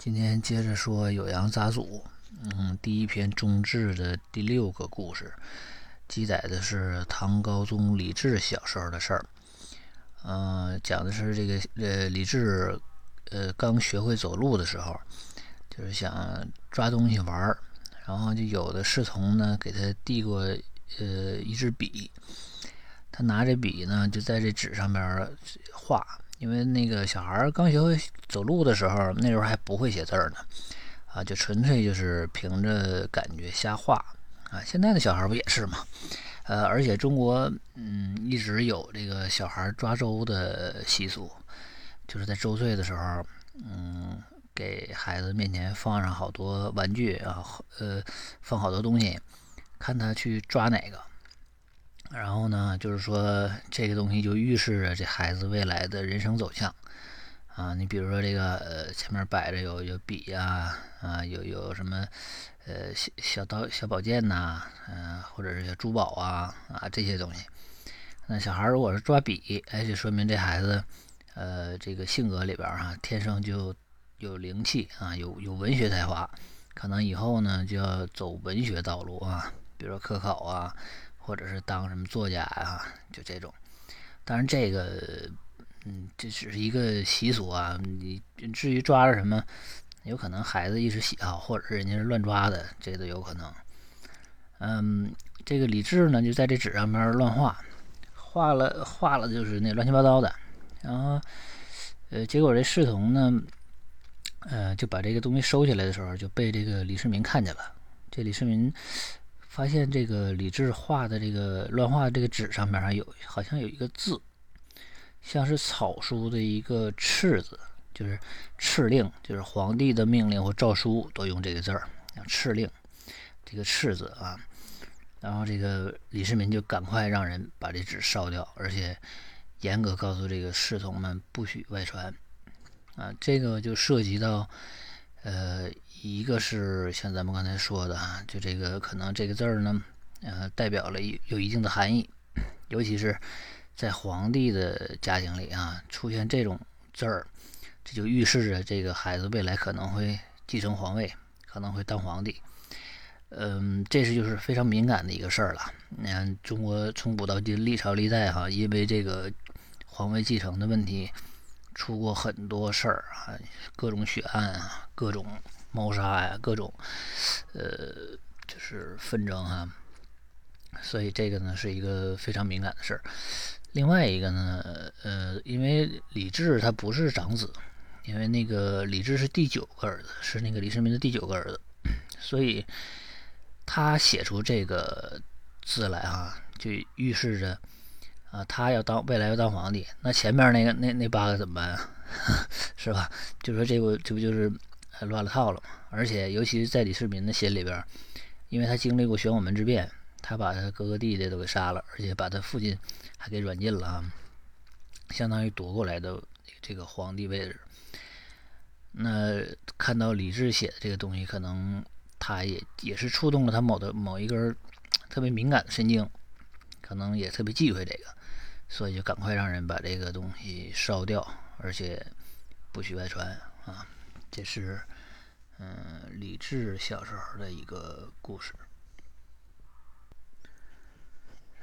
今天接着说《酉阳杂俎》，嗯，第一篇中志的第六个故事，记载的是唐高宗李治小时候的事儿。嗯，讲的是这个呃，李治呃刚学会走路的时候，就是想抓东西玩儿，然后就有的侍从呢给他递过呃一支笔，他拿着笔呢就在这纸上边画。因为那个小孩刚学会走路的时候，那时候还不会写字呢，啊，就纯粹就是凭着感觉瞎画啊。现在的小孩不也是吗？呃，而且中国嗯一直有这个小孩抓周的习俗，就是在周岁的时候，嗯，给孩子面前放上好多玩具啊，呃，放好多东西，看他去抓哪个。然后呢，就是说这个东西就预示着这孩子未来的人生走向啊。你比如说这个呃，前面摆着有有笔呀，啊，有有什么呃小小刀、小宝剑呐，嗯，或者是小珠宝啊啊这些东西。那小孩如果是抓笔，哎，就说明这孩子呃这个性格里边啊，天生就有灵气啊，有有文学才华，可能以后呢就要走文学道路啊，比如说科考啊。或者是当什么作家啊，就这种。当然，这个，嗯，这只是一个习俗啊。你至于抓着什么，有可能孩子一时喜好，或者是人家是乱抓的，这都有可能。嗯，这个李治呢，就在这纸上面乱画，画了画了，就是那乱七八糟的。然后，呃，结果这侍从呢，呃，就把这个东西收起来的时候，就被这个李世民看见了。这李世民。发现这个李治画的这个乱画这个纸上面上有好像有一个字，像是草书的一个“敕”字，就是敕令，就是皇帝的命令或诏书都用这个字儿，敕令，这个“敕”字啊。然后这个李世民就赶快让人把这纸烧掉，而且严格告诉这个侍从们不许外传啊。这个就涉及到呃。一个是像咱们刚才说的啊，就这个可能这个字儿呢，呃，代表了有一定的含义，尤其是在皇帝的家庭里啊，出现这种字儿，这就预示着这个孩子未来可能会继承皇位，可能会当皇帝。嗯，这是就是非常敏感的一个事儿了。你看，中国从古到今历朝历代哈，因为这个皇位继承的问题，出过很多事儿啊，各种血案啊，各种。谋杀呀，各种，呃，就是纷争哈，所以这个呢是一个非常敏感的事儿。另外一个呢，呃，因为李治他不是长子，因为那个李治是第九个儿子，是那个李世民的第九个儿子，所以他写出这个字来啊，就预示着啊，他要当未来要当皇帝。那前面那个那那八个怎么办啊？是吧？就说这不这不就是。乱了套了嘛！而且，尤其是在李世民的心里边，因为他经历过玄武门之变，他把他哥哥弟弟都给杀了，而且把他父亲还给软禁了啊，相当于夺过来的这个皇帝位置。那看到李治写的这个东西，可能他也也是触动了他某的某一根特别敏感的神经，可能也特别忌讳这个，所以就赶快让人把这个东西烧掉，而且不许外传啊。这是，嗯，李治小时候的一个故事。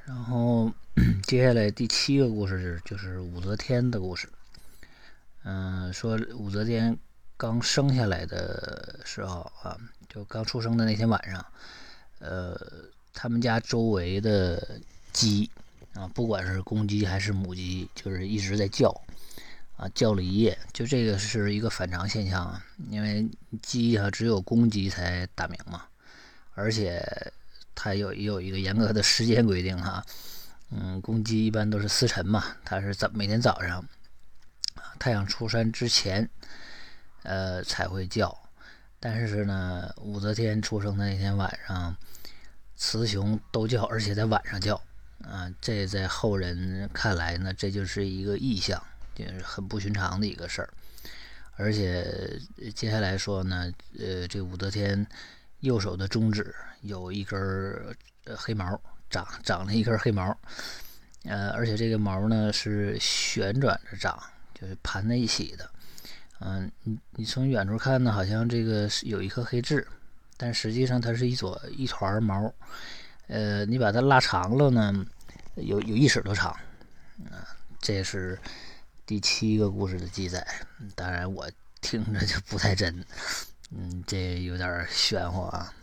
然后 接下来第七个故事就是武则天的故事。嗯，说武则天刚生下来的时候啊，就刚出生的那天晚上，呃，他们家周围的鸡啊，不管是公鸡还是母鸡，就是一直在叫。啊，叫了一夜，就这个是一个反常现象啊，因为鸡啊只有公鸡才打鸣嘛，而且它有有一个严格的时间规定哈，嗯，公鸡一般都是司晨嘛，它是早每天早上太阳出山之前，呃才会叫，但是呢，武则天出生的那天晚上，雌雄都叫，而且在晚上叫，啊，这在后人看来呢，这就是一个异象。就是很不寻常的一个事儿，而且接下来说呢，呃，这武则天右手的中指有一根黑毛，长长了一根黑毛，呃，而且这个毛呢是旋转着长，就是盘在一起的，嗯，你你从远处看呢，好像这个是有一颗黑痣，但实际上它是一撮一团毛。呃，你把它拉长了呢，有有一尺多长。啊，这是第七个故事的记载。当然，我听着就不太真。嗯，这有点玄乎啊。